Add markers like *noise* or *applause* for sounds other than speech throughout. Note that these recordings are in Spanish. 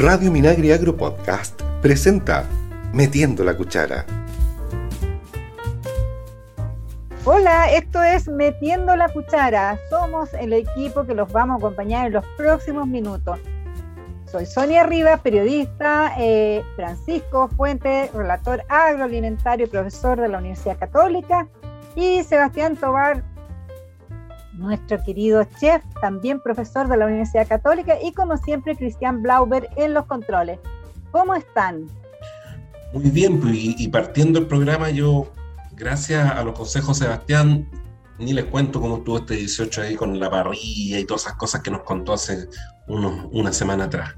Radio Minagri Agro Podcast presenta Metiendo la Cuchara. Hola, esto es Metiendo la Cuchara. Somos el equipo que los vamos a acompañar en los próximos minutos. Soy Sonia Rivas, periodista, eh, Francisco Fuente, relator agroalimentario y profesor de la Universidad Católica, y Sebastián Tobar, nuestro querido chef, también profesor de la Universidad Católica, y como siempre, Cristian Blauber en los controles. ¿Cómo están? Muy bien, pues, y, partiendo el programa, yo, gracias a los consejos Sebastián, ni les cuento cómo estuvo este 18 ahí con la parrilla y todas esas cosas que nos contó hace unos, una semana atrás.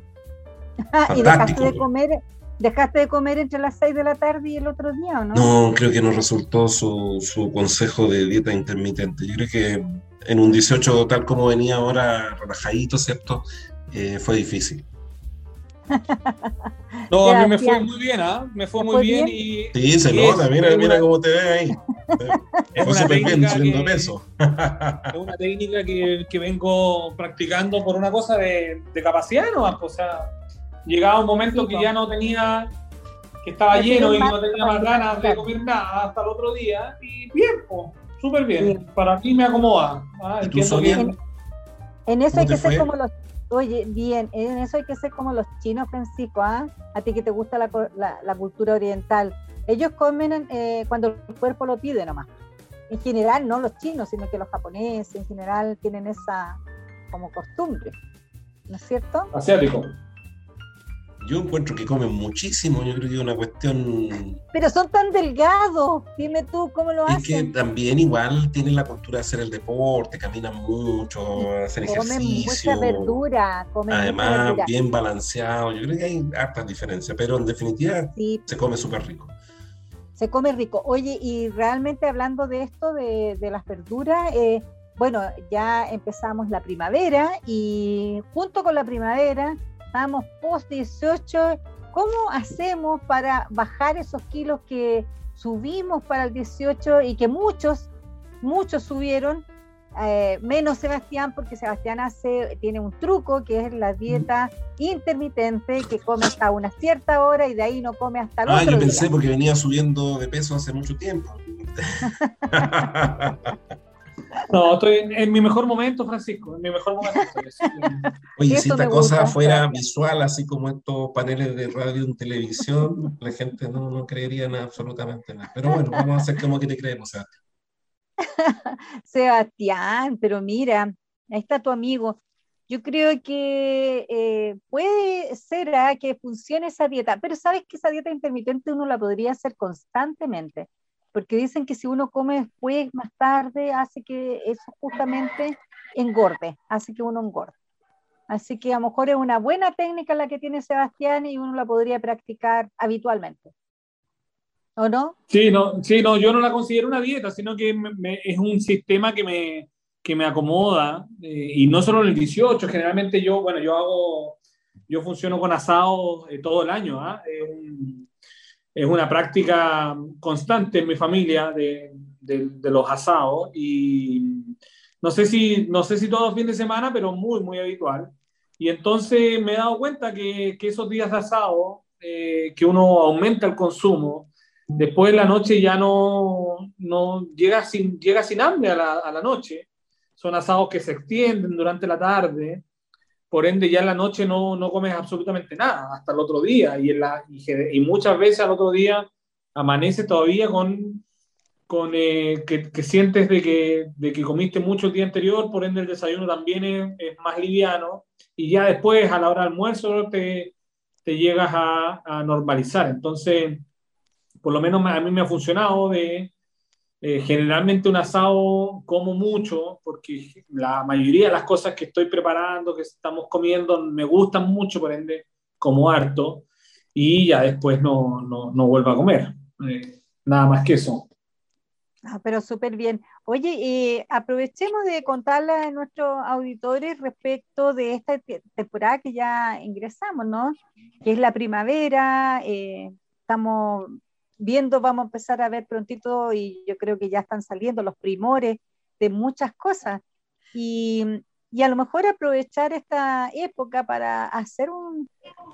*laughs* ¿Y dejaste de comer ¿Dejaste de comer entre las 6 de la tarde y el otro día o no? No, creo que no resultó su, su consejo de dieta intermitente. Yo creo que en un 18 tal como venía ahora, relajadito, ¿cierto? Eh, fue difícil. *laughs* No, a mí me fue muy bien, ¿ah? Me fue muy bien, y. Sí, se nota, mira, mira cómo te ve ahí. *laughs* Es una técnica bien, peso. Es una técnica que, que, vengo practicando por una cosa de, de capacidad, ¿no? O sea, llegaba un momento que ya no tenía, que estaba lleno y no tenía más ganas de comer nada hasta el otro día, y bien, súper bien. Para mí me acomoda. ¿ah? En, eso hay que ser como los Oye, bien, en eso hay que ser como los chinos, Francisco, ¿ah? A ti que te gusta la, la, cultura oriental. Ellos comen eh, cuando el cuerpo lo pide nomás. En general, no los chinos, sino que los japoneses en general tienen esa como costumbre. ¿No es cierto? Asiático yo encuentro que comen muchísimo, yo creo que es una cuestión... Pero son tan delgados, dime tú, ¿cómo lo hacen? Es que también igual tienen la cultura de hacer el deporte, caminan mucho, hacen comen ejercicio. Mucha verdura, comen Además, bien balanceado, yo creo que hay hartas diferencias, pero en definitiva se come súper rico. Se come rico. Oye, y realmente hablando de esto, de, de las verduras, eh, bueno, ya empezamos la primavera y junto con la primavera estamos post 18, ¿cómo hacemos para bajar esos kilos que subimos para el 18 y que muchos, muchos subieron? Eh, menos Sebastián, porque Sebastián hace, tiene un truco que es la dieta intermitente, que come hasta una cierta hora y de ahí no come hasta el ah, yo pensé porque venía subiendo de peso hace mucho tiempo. *laughs* *laughs* No, estoy en, mi mejor momento, Francisco, en mi mejor momento. *laughs* Oye, si esta cosa fuera visual, así como estos paneles de radio en televisión, la gente no, no creería nada, absolutamente nada. Pero bueno, vamos a hacer como que te creemos, Sebastián. *laughs* Sebastián, pero mira, ahí está tu amigo. Yo creo que eh, puede ser ¿ah? que funcione esa dieta, pero sabes que esa dieta intermitente uno la podría hacer constantemente porque dicen que si uno come después, más tarde, hace que eso justamente engorde, hace que uno engorde. Así que a lo mejor es una buena técnica la que tiene Sebastián y uno la podría practicar habitualmente. ¿O no? Sí, no, sí, no yo no la considero una dieta, sino que es un sistema que me, que me acomoda. Eh, y no solo en el 18, generalmente yo, bueno, yo hago, yo funciono con asado eh, todo el año. ¿ah? Es una práctica constante en mi familia de, de, los asados y no sé, si, no sé si todos los fines de semana, pero muy, muy habitual. Y entonces me he dado cuenta que, que esos días de asado, eh, que uno aumenta el consumo, después de la noche ya no, no llega, sin, llega sin hambre a la, a la noche. Son asados que se extienden durante la tarde por ende ya en la noche no, no comes absolutamente nada hasta el otro día y, en la, y, muchas veces al otro día amanece todavía con, con eh, que, que, sientes de que, de que comiste mucho el día anterior, por ende el desayuno también es, más liviano y ya después a la hora del almuerzo te, te llegas a, a, normalizar. Entonces, por lo menos a mí me ha funcionado de, eh, generalmente un asado como mucho, porque la mayoría de las cosas que estoy preparando, que estamos comiendo, me gustan mucho, por ende, como harto, y ya después no, no, no vuelvo a comer. Eh, nada más que eso. Ah, pero súper bien. Oye, aprovechemos de contarle a nuestros auditores respecto de esta temporada que ya ingresamos, ¿no? Que es la primavera, eh, estamos viendo, vamos a empezar a ver prontito y yo creo que ya están saliendo los primores de muchas cosas. Y y a lo mejor aprovechar esta época para hacer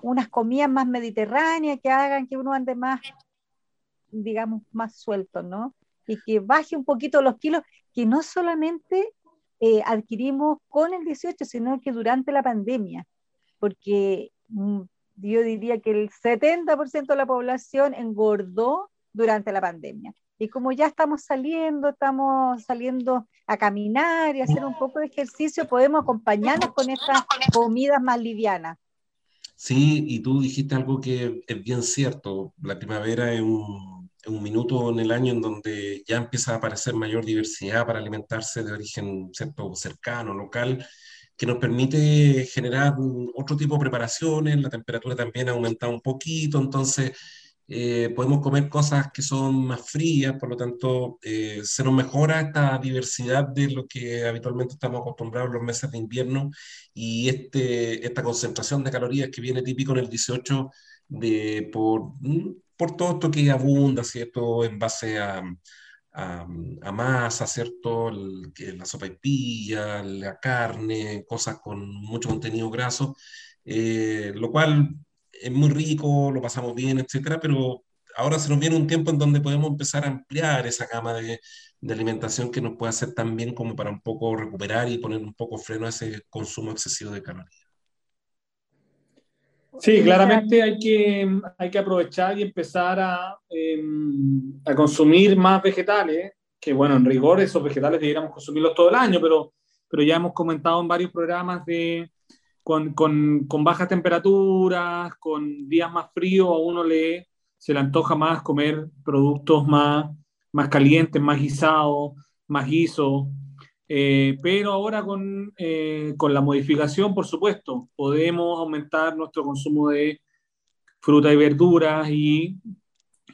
unas comidas más mediterráneas que hagan que uno ande más, digamos, más suelto, ¿no? Y que baje un poquito los kilos, que no solamente eh, adquirimos con el 18, sino que durante la pandemia, porque mm, yo diría que el 70% de la población engordó durante la pandemia. Y como ya estamos saliendo, estamos saliendo a caminar y hacer un poco de ejercicio, podemos acompañarnos con estas comidas más livianas. Sí, y tú dijiste algo que es bien cierto. La primavera es un, un, minuto en el año en donde ya empieza a aparecer mayor diversidad para alimentarse de origen ¿cierto? cercano, local, que nos permite generar otro tipo de preparaciones. La temperatura también ha aumentado un poquito, entonces eh, podemos comer cosas que son más frías, por lo tanto, eh, se nos mejora esta diversidad de lo que habitualmente estamos acostumbrados los meses de invierno y este, esta concentración de calorías que viene típico en el 18 de, por, mm, por todo esto que abunda, ¿cierto? En base a, a, a masa, ¿cierto? El, la sopa y pilla, la carne, cosas con mucho contenido graso, eh, lo cual es muy rico, lo pasamos bien, etcétera, pero ahora se nos viene un tiempo en donde podemos empezar a ampliar esa gama de, de alimentación que nos puede hacer tan bien como para un poco recuperar y poner un poco freno a ese consumo excesivo de calorías. Sí, claramente hay que, hay que aprovechar y empezar a, eh, a consumir más vegetales, que bueno, en rigor esos vegetales deberíamos consumirlos todo el año, pero, pero ya hemos comentado en varios programas de, con, con, con, bajas temperaturas, con días más fríos, a uno le, se le antoja más comer productos más, más calientes, más guisados, más guisos. Eh, pero ahora con, eh, con, la modificación, por supuesto, podemos aumentar nuestro consumo de fruta y verduras y,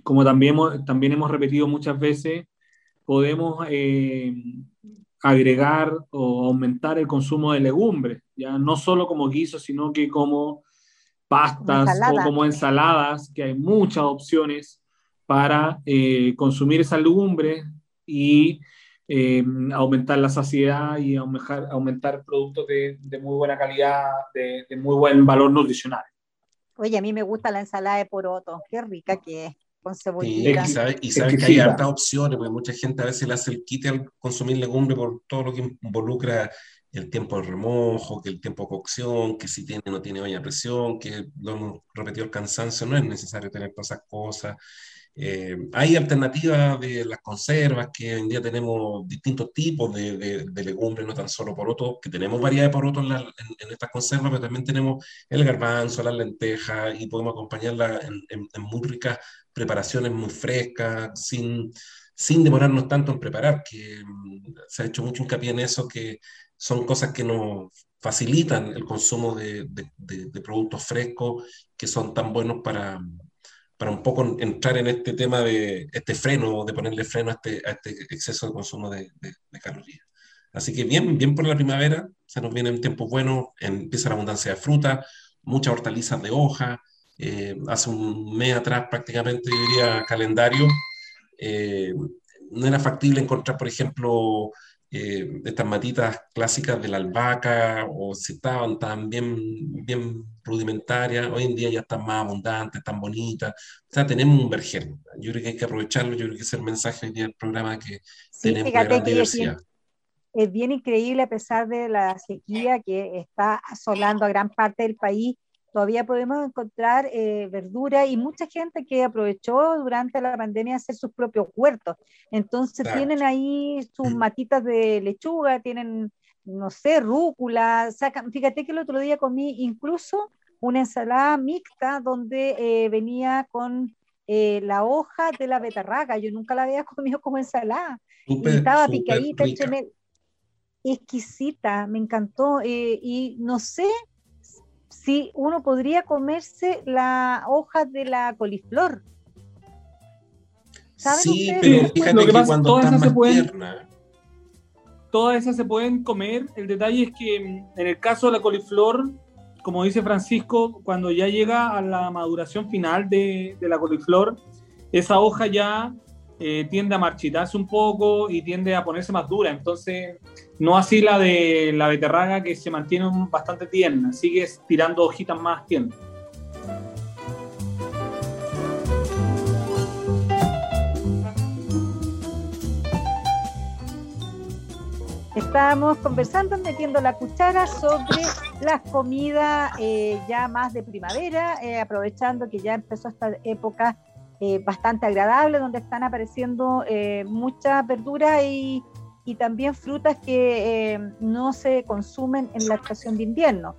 como también, también hemos repetido muchas veces, podemos eh, agregar o aumentar el consumo de legumbres, ya no solo como guiso, sino que como pastas o como ensaladas, que hay muchas opciones para eh, consumir esa legumbre y eh, aumentar la saciedad y aumentar, aumentar productos de, de muy buena calidad, de, de, muy buen valor nutricional. Oye, a mí me gusta la ensalada de poroto, qué rica que es con cebollita. Sí, y sabes que hay hartas opciones, porque mucha gente a veces le hace el quite al consumir legumbre por todo lo que involucra el tiempo de remojo, que el tiempo de cocción, que si tiene o no tiene olla a presión, que lo hemos repetido el cansancio, no es necesario tener todas esas cosas. Eh, hay alternativas de las conservas, que hoy en día tenemos distintos tipos de, de, de legumbres, no tan solo porotos, que tenemos variedad de porotos en, en, en, estas conservas, pero también tenemos el garbanzo, las lentejas, y podemos acompañarla en, en muy ricas preparaciones muy frescas, sin, sin demorarnos tanto en preparar, que mm, se ha hecho mucho hincapié en eso, que son cosas que nos facilitan el consumo de, de productos frescos, que son tan buenos para, para un poco entrar en este tema de este freno, de ponerle freno a este, a este exceso de consumo de, calorías. Así que bien, bien por la primavera, se nos vienen tiempos buenos, empieza la abundancia de fruta, muchas hortalizas de hoja, eh, hace un mes atrás prácticamente, diría, calendario, eh, no era factible encontrar, por ejemplo, eh, estas matitas clásicas de la albahaca, o si estaban tan bien, bien rudimentarias, hoy en día ya están más abundantes, están bonitas, o sea, tenemos un vergel. Yo creo que hay que aprovecharlo, yo creo que es el mensaje del programa que sí, tenemos gran diversidad. Es bien increíble a pesar de la sequía que está asolando a gran parte del país, todavía podemos encontrar eh, verdura y mucha gente que aprovechó durante la pandemia hacer sus propios huertos. Entonces claro. tienen ahí sus mm. matitas de lechuga, tienen, no sé, rúcula, sacan, fíjate que el otro día comí incluso una ensalada mixta donde eh, venía con eh, la hoja de la betarraga, yo nunca la había *laughs* comido como ensalada, super, y estaba picadita, exquisita, me encantó, eh, y no sé, si uno podría comerse la hoja de la coliflor. ¿Saben sí, ustedes? pero fíjate lo que, pasa, cuando todas esas se pueden, tierna. todas esas se pueden comer. El detalle es que en el caso de la coliflor, como dice Francisco, cuando ya llega a la maduración final de, de la coliflor, esa hoja ya eh, tiende a marchitarse un poco y tiende a ponerse más dura. Entonces, no así la de la beterraga que se mantiene bastante tierna, sigue tirando hojitas más tiernas. Estábamos conversando, metiendo la cuchara sobre las comidas eh, ya más de primavera, eh, aprovechando que ya empezó esta época eh, bastante agradable, donde están apareciendo muchas verduras y, también frutas que no se consumen en la estación de invierno.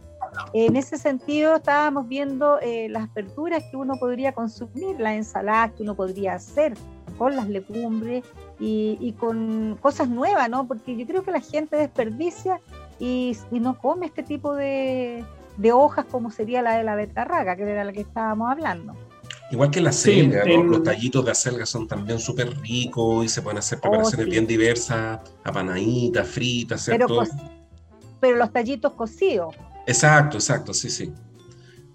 En ese sentido, estábamos viendo las verduras que uno podría consumir, la ensalada que uno podría hacer con las legumbres y, con cosas nuevas, ¿no? Porque yo creo que la gente desperdicia y, no come este tipo de, hojas como sería la de la betarraga, que era la que estábamos hablando. Igual que la selga, los tallitos de acelga son también súper ricos y se pueden hacer preparaciones oh, bien diversas, apanaditas, fritas, ¿cierto? Pero, pero los tallitos cocidos. Exacto, exacto, sí, sí.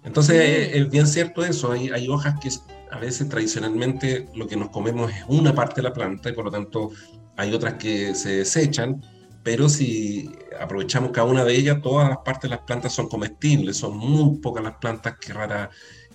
Entonces es, bien cierto eso, hay, hay hojas que a veces tradicionalmente lo que nos comemos es una parte de la planta y por lo tanto hay otras que se desechan, pero si aprovechamos cada una de ellas, todas las partes de las plantas son comestibles, son muy pocas las plantas que rara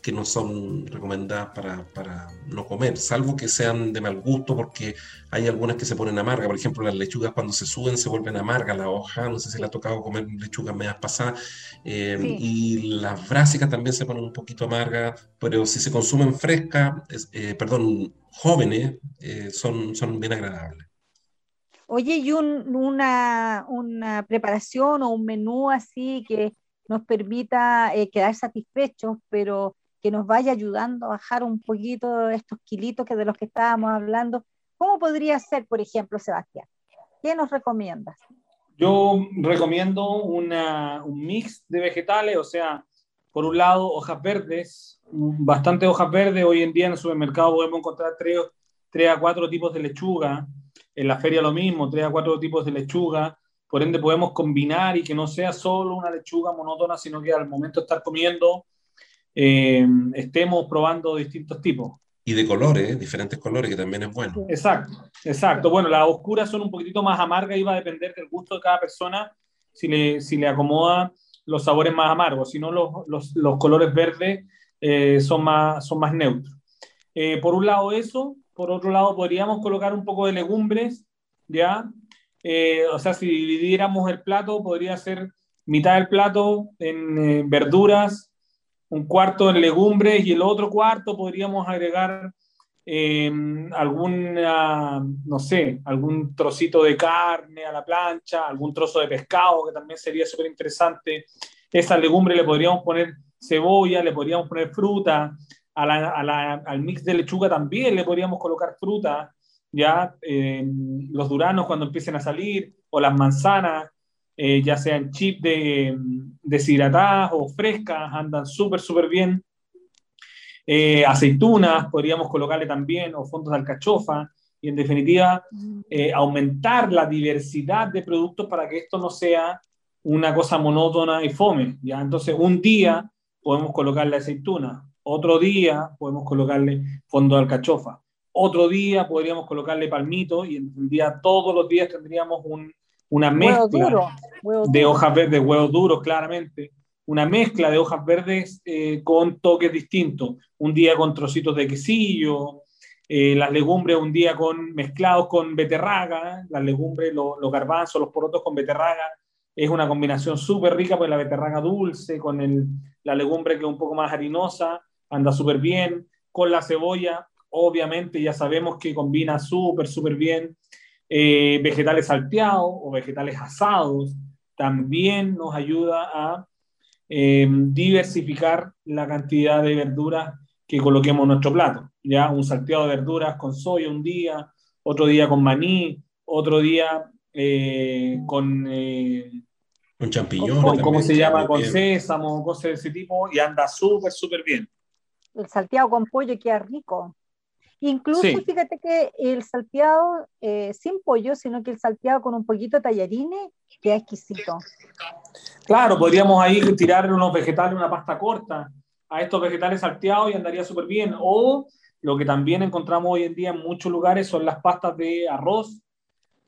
que no son recomendadas para, para, no comer, salvo que sean de mal gusto, porque hay algunas que se ponen amargas. Por ejemplo, las lechugas cuando se suben se vuelven amargas, la hoja, no sé si le ha tocado comer lechugas medias pasadas, eh, y las brásicas también se ponen un poquito amargas, pero si se consumen frescas, eh, perdón, jóvenes, eh, son, son bien agradables. Oye, ¿y una, una preparación o un menú así que nos permita quedar satisfechos, pero que nos vaya ayudando a bajar un poquito estos kilitos que de los que estábamos hablando. ¿Cómo podría ser, por ejemplo, Sebastián? ¿Qué nos recomiendas? Yo recomiendo un mix de vegetales, o sea, por un lado, hojas verdes, bastante hojas verdes. Hoy en día en el supermercado podemos encontrar tres, tres a cuatro tipos de lechuga. En la feria lo mismo, tres a cuatro tipos de lechuga. Por ende, podemos combinar y que no sea solo una lechuga monótona, sino que al momento de estar comiendo eh, estemos probando distintos tipos. Y de colores, diferentes colores, que también es bueno. Exacto, exacto. Bueno, las oscuras son un poquitito más amargas y va a depender del gusto de cada persona si le, si le acomoda los sabores más amargos. Si no, los, los, los colores verdes eh, son, más, son más neutros. Eh, por un lado eso, por otro lado podríamos colocar un poco de legumbres, ¿ya? o sea, si dividiéramos el plato, podría ser mitad del plato en verduras, un cuarto en legumbres y el otro cuarto podríamos agregar eh, alguna, no sé, algún trocito de carne a la plancha, algún trozo de pescado que también sería súper interesante. Esa legumbre le podríamos poner cebolla, le podríamos poner fruta, al mix de lechuga también le podríamos colocar fruta, ya eh, los duranos cuando empiecen a salir, o las manzanas, eh, ya sean chip de, deshidratadas o frescas, andan súper, súper bien. Eh, aceitunas podríamos colocarle también, o fondos de alcachofa, y en definitiva eh, aumentar la diversidad de productos para que esto no sea una cosa monótona y fome. ¿ya? Entonces, un día podemos colocarle aceituna, otro día podemos colocarle fondo de alcachofa, otro día podríamos colocarle palmito y en día todos los días tendríamos un, una mezcla de hojas verdes, huevos duros, claramente, una mezcla de hojas verdes eh, con toques distintos. Un día con trocitos de quesillo, eh, las legumbres un día con mezclados con beterraga, las legumbres, los garbanzos, los porotos con beterraga. Es una combinación súper rica, pues la beterraga dulce con el, la legumbre que es un poco más harinosa, anda súper bien. Con la cebolla, obviamente ya sabemos que combina súper, súper bien. Eh, vegetales salteados o vegetales asados, también nos ayuda a em, diversificar la cantidad de verduras que coloquemos en nuestro plato. Ya un salteado de verduras con soya un día, otro día con maní, otro día eh, con... Eh, con champiñones. ¿Cómo se llama? Con sésamo, cosas de ese tipo, y anda súper, súper bien. El salteado con pollo queda rico. Incluso fíjate que el salteado eh, sin pollo, sino que el salteado con un poquito de tallarines, queda exquisito. Claro, podríamos ahí tirar unos vegetales, una pasta corta a estos vegetales salteados y andaría súper bien. O lo que también encontramos hoy en día en muchos lugares son las pastas de arroz,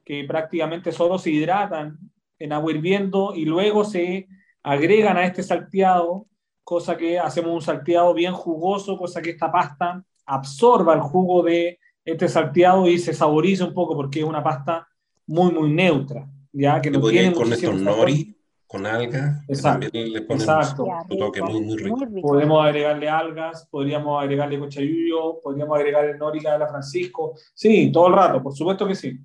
que prácticamente solo se hidratan en agua hirviendo y luego se agregan a este salteado, cosa que hacemos un salteado bien jugoso, cosa que esta pasta absorba el jugo de este salteado y se saboriza un poco porque es una pasta muy, muy neutra. Ya que no tiene con estos nori, con algas, Exacto. también le ponemos Exacto. un toque muy, muy rico. Podemos agregarle algas, podríamos agregarle cochayuyo, podríamos agregarle nórica de la Francisco. Sí, todo el rato, por supuesto que sí.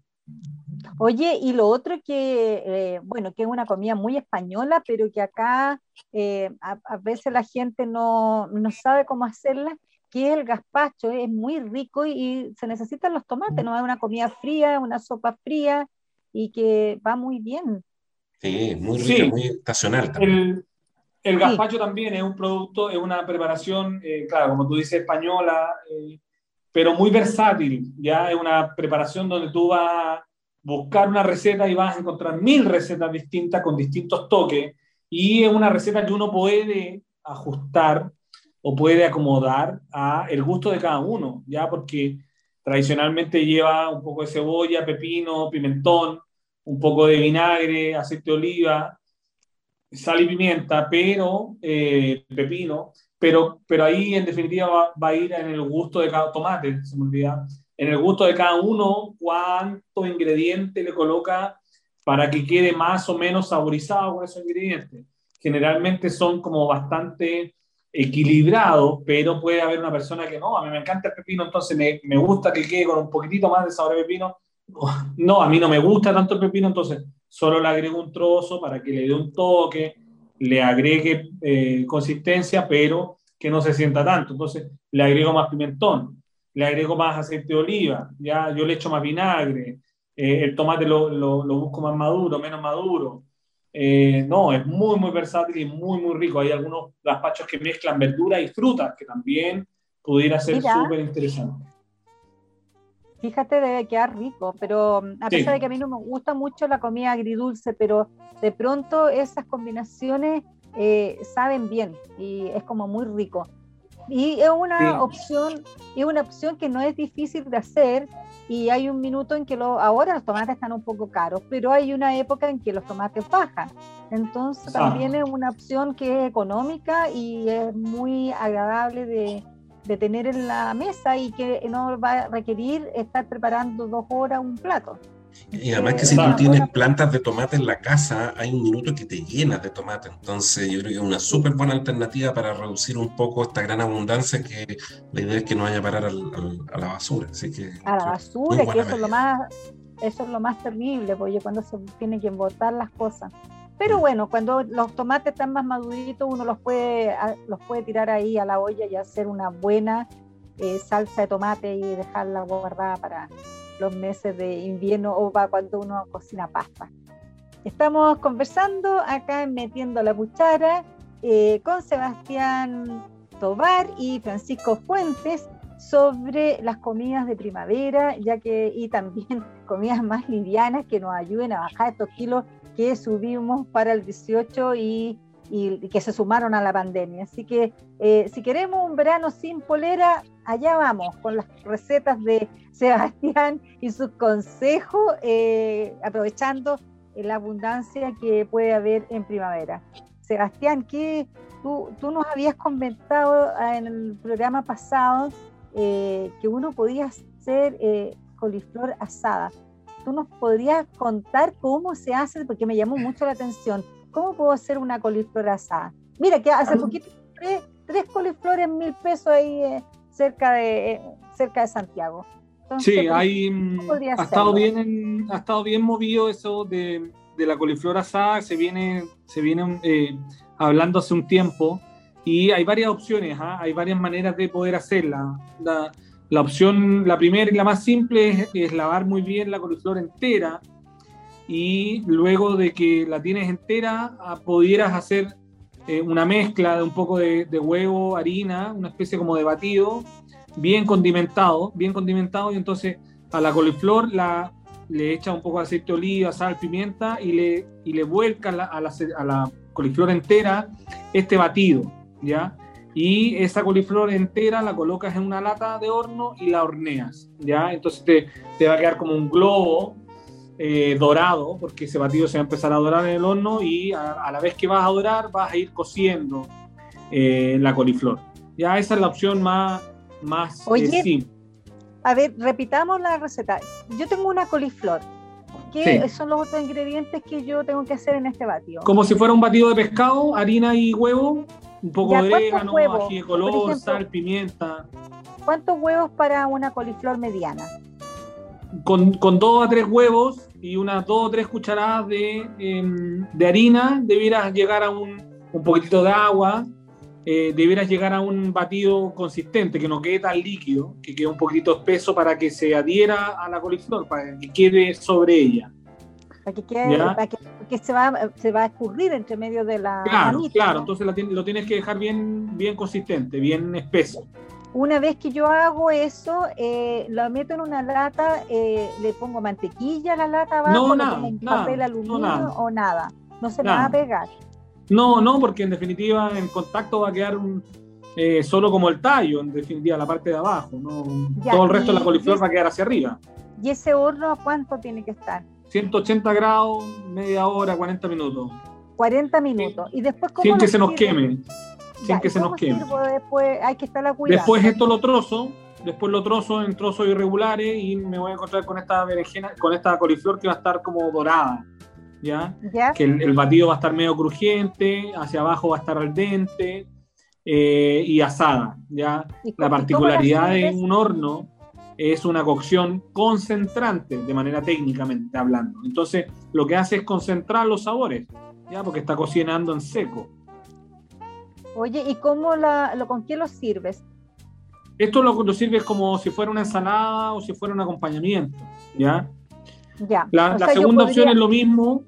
Oye, y lo otro que, eh, bueno, que es una comida muy española, pero que acá eh, a, a, veces la gente no, no, sabe cómo hacerla, que es el gazpacho, es muy rico y, y, se necesitan los tomates, ¿no? Es una comida fría, una sopa fría y que va muy bien. Sí, muy rico, sí. muy estacional también. El, el gazpacho sí. también es un producto, es una preparación, eh, claro, como tú dices, española, eh, pero muy versátil, ya es una preparación donde tú vas buscar una receta y vas a encontrar mil recetas distintas con distintos toques y es una receta que uno puede ajustar o puede acomodar a el gusto de cada uno, ya porque tradicionalmente lleva un poco de cebolla, pepino, pimentón, un poco de vinagre, aceite de oliva, sal y pimienta, pero eh, pepino, pero, pero ahí en definitiva va, va, a ir en el gusto de cada tomate, se me olvida, en el gusto de cada uno cuánto ingrediente le coloca para que quede más o menos saborizado con esos ingredientes. Generalmente son como bastante equilibrados, pero puede haber una persona que no, a mí me encanta el pepino, entonces me, me gusta que quede con un poquitito más de sabor de pepino. *laughs* No, a mí no me gusta tanto el pepino, entonces solo le agrego un trozo para que le dé un toque, le agregue eh, consistencia, pero que no se sienta tanto. Entonces le agrego más pimentón le agrego más aceite de oliva, ya yo le echo más vinagre, eh, el tomate lo, lo, busco más maduro, menos maduro. Eh, no, es muy, muy versátil y muy, muy rico. Hay algunos gazpachos que mezclan verduras y frutas, que también pudiera ser súper interesante. Fíjate, debe quedar rico, pero a pesar de que a mí no me gusta mucho la comida agridulce, pero de pronto esas combinaciones eh, saben bien y es como muy rico. Y es una sí. opción, es una opción que no es difícil de hacer y hay un minuto en que lo, ahora los tomates están un poco caros, pero hay una época en que los tomates bajan. Entonces ah. también es una opción que es económica y es muy agradable de, de, tener en la mesa y que no va a requerir estar preparando dos horas un plato. Y además que si tú tienes plantas de tomate en la casa, hay un minuto que te llenas de tomate. Entonces yo creo que es una súper buena alternativa para reducir un poco esta gran abundancia que la idea es que no vaya a parar al, al, a la basura. Así que, a la basura, que eso es lo más eso es lo más terrible, porque cuando se tiene que botar las cosas. Pero bueno, cuando los tomates están más maduritos, uno los puede, los puede tirar ahí a la olla y hacer una buena eh, salsa de tomate y dejarla guardada para los meses de invierno o para cuando uno cocina pasta. Estamos conversando acá en Metiendo la Cuchara eh, con Sebastián Tobar y Francisco Fuentes sobre las comidas de primavera, ya que y también *laughs* comidas más livianas que nos ayuden a bajar estos kilos que subimos para el 18 y, y, que se sumaron a la pandemia. Así que eh, si queremos un verano sin polera, allá vamos con las recetas de Sebastián y sus consejos, eh, aprovechando la abundancia que puede haber en primavera. Sebastián, ¿qué, tú, tú nos habías comentado en el programa pasado eh, que uno podía hacer eh, coliflor asada. ¿Tú nos podrías contar cómo se hace? Porque me llamó mucho la atención. ¿Cómo puedo hacer una coliflor asada? Mira, que hace poquito tres, tres coliflores mil pesos ahí cerca, de, cerca de Santiago. Entonces, sí, hay, ha, estado bien en, ha estado bien movido eso de, de la coliflor asada, se viene, se viene eh, hablando hace un tiempo y hay varias opciones, ¿eh? hay varias maneras de poder hacerla. La, la, opción, la primera y la más simple es, es, lavar muy bien la coliflor entera y luego de que la tienes entera, pudieras hacer eh, una mezcla de un poco de, huevo, harina, una especie como de batido, bien condimentado, bien condimentado, y entonces a la coliflor la, le echa un poco de aceite de oliva, sal, pimienta y le, y le vuelca a, la, a la, coliflor entera este batido, ¿ya? y esa coliflor entera la colocas en una lata de horno y la horneas, ¿ya? Entonces te, te va a quedar como un globo eh, dorado, porque ese batido se va a empezar a dorar en el horno y a, la vez que vas a dorar vas a ir cociendo eh, la coliflor. Ya esa es la opción más, más eh, simple. A ver, repitamos la receta. Yo tengo una coliflor. ¿Qué son los otros ingredientes que yo tengo que hacer en este batido? Como si fuera un batido de pescado, harina y huevo, un poco de orégano, ají de color, sal, pimienta. ¿Cuántos huevos para una coliflor mediana? Con, con dos a tres huevos y unas dos o tres cucharadas de, em, de harina, debieras llegar a un, un poquitito de agua, eh, debieras llegar a un batido consistente, que no quede tan líquido, que quede un poquito espeso para que se adhiera a la coliflor, para que quede sobre ella. Para que, quede, para que, se, va, se va a escurrir entre medio de la. Claro, claro, entonces lo tienes que dejar bien, bien consistente, bien espeso. Una vez que yo hago eso, eh, lo meto en una lata, eh, le pongo mantequilla a la lata abajo, no, nada, papel aluminio o nada. No se me va a pegar. No, no, porque en definitiva en contacto va a quedar eh, solo como el tallo, en definitiva, la parte de abajo. ¿no? Todo el resto de la coliflor va a quedar hacia arriba. ¿Y ese horno cuánto tiene que estar? 180 grados, media hora, 40 minutos. 40 minutos. Y después, ¿cómo Sin que se nos queme. Sin que se nos queme. Después hay que estar Después esto lo trozo, después lo trozo en trozos irregulares y me voy a encontrar con esta berenjena, con esta coliflor que va a estar como dorada. ¿ya? Que el, batido va a estar medio crujiente, hacia abajo va a estar al dente eh, y asada, ¿ya? La particularidad de un horno es una cocción concentrante, de manera técnicamente hablando. Entonces, lo que hace es concentrar los sabores, ¿ya? Porque está cocinando en seco. Oye, ¿y cómo la, lo, con qué lo sirves? Esto lo, lo sirves como si fuera una ensalada o si fuera un acompañamiento, ¿ya? Ya. La, segunda opción es lo mismo,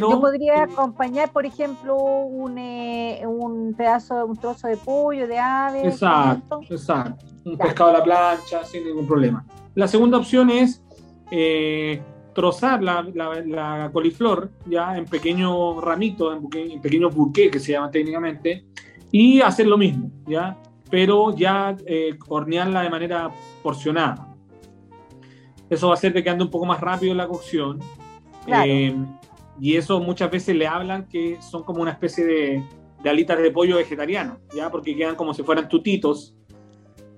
yo podría acompañar, por ejemplo, un, eh, un pedazo, un trozo de pollo, de ave. Exacto, exacto. Un pescado a la plancha, sin ningún problema. La segunda opción es eh, trozar la, coliflor ya en pequeños ramitos, en, pequeños burqués que se llama técnicamente, y hacer lo mismo, ya, pero ya eh, hornearla de manera porcionada. Eso va a hacer que ande un poco más rápido la cocción. Claro. Y eso muchas veces le hablan que son como una especie de, alitas de pollo vegetariano, ¿ya? Porque quedan como si fueran tutitos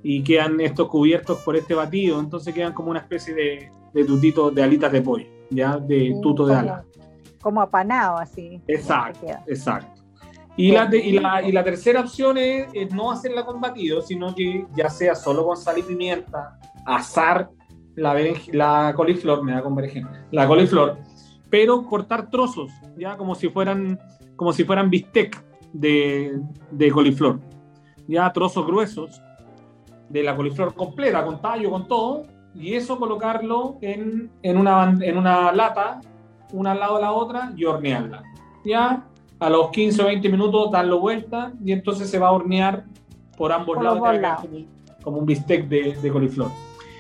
y quedan estos cubiertos por este batido, entonces quedan como una especie de, de tutitos de alitas de pollo, ¿ya? De tuto de ala. Como apanado así. Exacto, exacto. Y la, y, la, y la, tercera opción es, no hacerla con batido, sino que ya sea solo con sal y pimienta, asar la, la coliflor, me da con berenjena, la coliflor, pero cortar trozos, ya como si fueran, como si fueran bistec de, de coliflor, ya trozos gruesos de la coliflor completa, con tallo, con todo, y eso colocarlo en, en, una, en una lata, una al lado de la otra, y hornearla. Ya a los 15 o 20 minutos darlo vuelta y entonces se va a hornear por ambos lados, Como, como, un bistec de, de coliflor.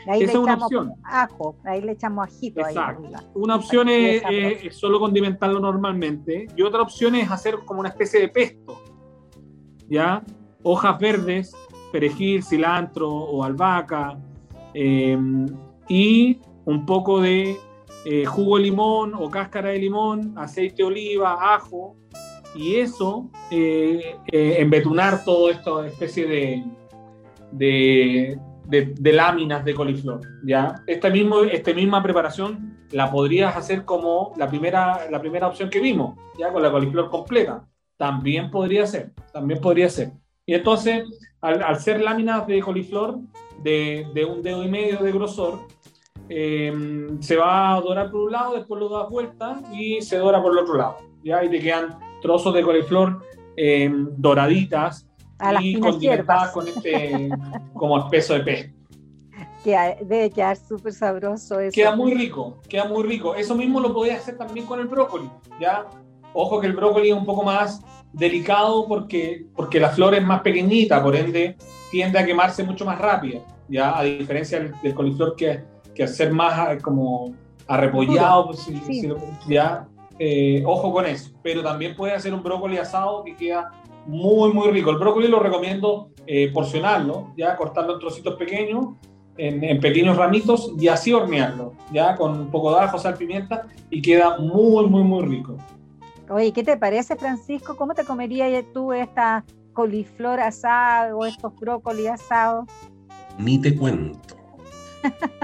Ahí Esa es una opción. Ajo, ahí le echamos ajito. Exacto. una opción es, solo condimentarlo normalmente y otra opción es hacer como una especie de pesto. ¿Ya? Hojas verdes, perejil, cilantro o albahaca em, y un poco de eh, jugo de limón o cáscara de limón, aceite de oliva, ajo y eso, eh, eh, embetunar todo esto, especie de, de, de, láminas de coliflor. ¿ya? Esta, mismo, esta misma preparación la podrías hacer como la primera, la primera opción que vimos, ya con la coliflor completa. También podría ser, también podría ser. Y entonces, al, ser láminas de coliflor de, de, un dedo y medio de grosor, eh, se va a dorar por un lado, después lo das vuelta y se dora por el otro lado. ¿ya? Y te quedan trozos de coliflor eh, doraditas y condimentadas con este como espeso de pez. Que debe quedar súper sabroso eso. Queda muy rico, queda muy rico. Eso mismo lo podías hacer también con el brócoli, ¿ya? Ojo que el brócoli es un poco más delicado porque, porque la flor es más pequeñita, por ende tiende a quemarse mucho más rápido, ¿ya? A diferencia del, coliflor que, que ser más ah, como arrepollado, pues, ya, eh, ojo con eso. Pero también puede hacer un brócoli asado que queda muy, muy rico. El brócoli lo recomiendo eh, porcionarlo, ya cortarlo en trocitos pequeños, en, pequeños ramitos y así hornearlo, ya con un poco de ajo, sal, pimienta y queda muy, muy, muy rico. Oye, ¿qué te parece, Francisco? ¿Cómo te comerías tú esta coliflor asada o estos brócoli asados? Ni te cuento.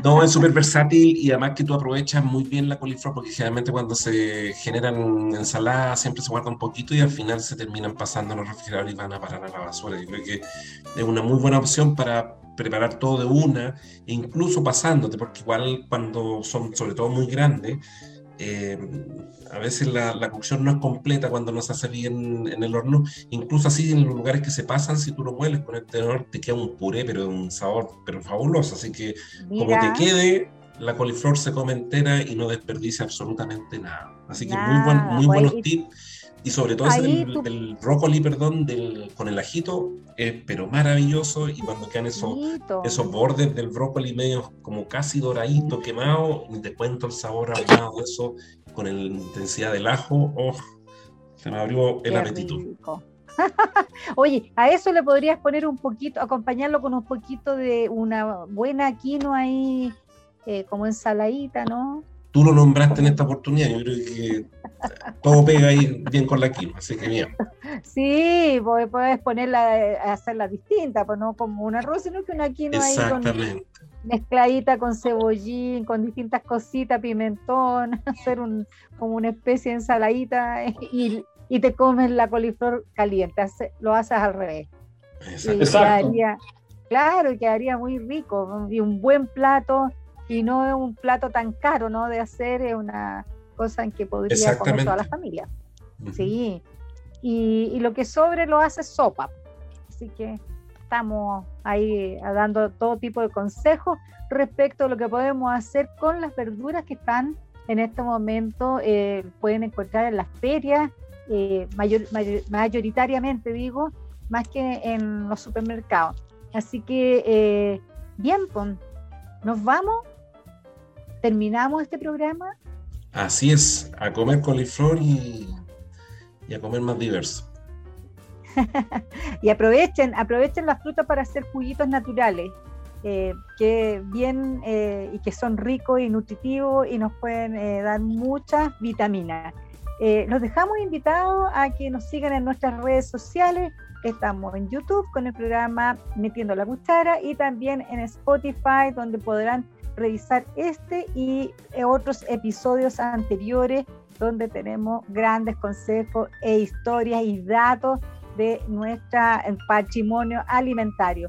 No, es súper versátil y además que tú aprovechas muy bien la coliflor porque generalmente cuando se generan ensaladas siempre se guarda un poquito y al final se terminan pasando en los refrigeradores y van a parar a la basura. Yo creo que es una muy buena opción para preparar todo de una e incluso pasándote porque igual cuando son sobre todo muy grandes eh, a veces la, la, cocción no es completa cuando no se hace bien en el horno. Incluso así en los lugares que se pasan, si tú lo mueles con el tenedor, te queda un puré, pero de un sabor pero fabuloso. Así que como te quede, la coliflor se come entera y no desperdicia absolutamente nada. Así que muy, buen, muy buenos tips. Y sobre todo el, el, brócoli, perdón, del, con el ajito, pero maravilloso. Y cuando quedan esos, esos bordes del brócoli medio como casi doradito, quemado, y te cuento el sabor ahumado de eso, con la intensidad del ajo, oh, se me abrió el apetito. *laughs* Oye, a eso le podrías poner un poquito, acompañarlo con un poquito de una buena quinoa ahí, eh, como ensaladita, ¿no? tú lo nombraste en esta oportunidad, yo creo que todo pega ahí bien con la quinoa, así que bien. Sí, puedes ponerla, hacerla distinta, pues no como un arroz, sino que una quinoa ahí con, mezcladita con cebollín, con distintas cositas, pimentón, *laughs* hacer un, como una especie de ensaladita y, y te comes la coliflor caliente, lo haces al revés. Exacto. claro, y quedaría muy rico, y un buen plato y no es un plato tan caro, ¿no? De hacer, es una cosa en que podría comer toda la familia. Sí. Y, lo que sobre lo hace sopa. Así que estamos ahí dando todo tipo de consejos respecto a lo que podemos hacer con las verduras que están en este momento, eh, pueden encontrar en las ferias, eh, mayoritariamente digo, más que en los supermercados. Así que, eh, bien, pues, nos vamos terminamos este programa. Así es, a comer coliflor y, a comer más diverso. *laughs* y aprovechen, aprovechen las frutas para hacer juguitos naturales, eh, que bien eh, y que son ricos y nutritivos y nos pueden eh, dar muchas vitaminas. los dejamos invitados a que nos sigan en nuestras redes sociales. Estamos en YouTube con el programa Metiendo la Cuchara y también en Spotify, donde podrán revisar este y eh, otros episodios anteriores donde tenemos grandes consejos e historias y datos de nuestro patrimonio alimentario.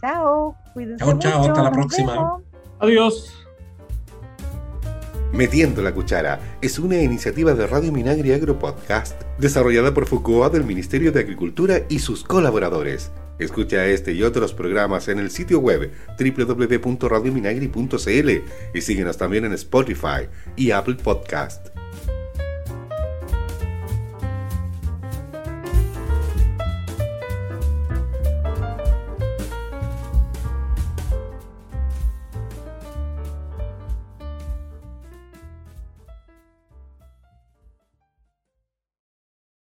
Chao, cuídense. Chao, chao, hasta la próxima. Adiós. Metiendo la Cuchara es una iniciativa de Radio Minagri Agro Podcast, desarrollada por FUCOA del Ministerio de Agricultura y sus colaboradores. Escucha este y otros programas en el sitio web www.radiominagri.cl y síguenos también en Spotify y Apple Podcast.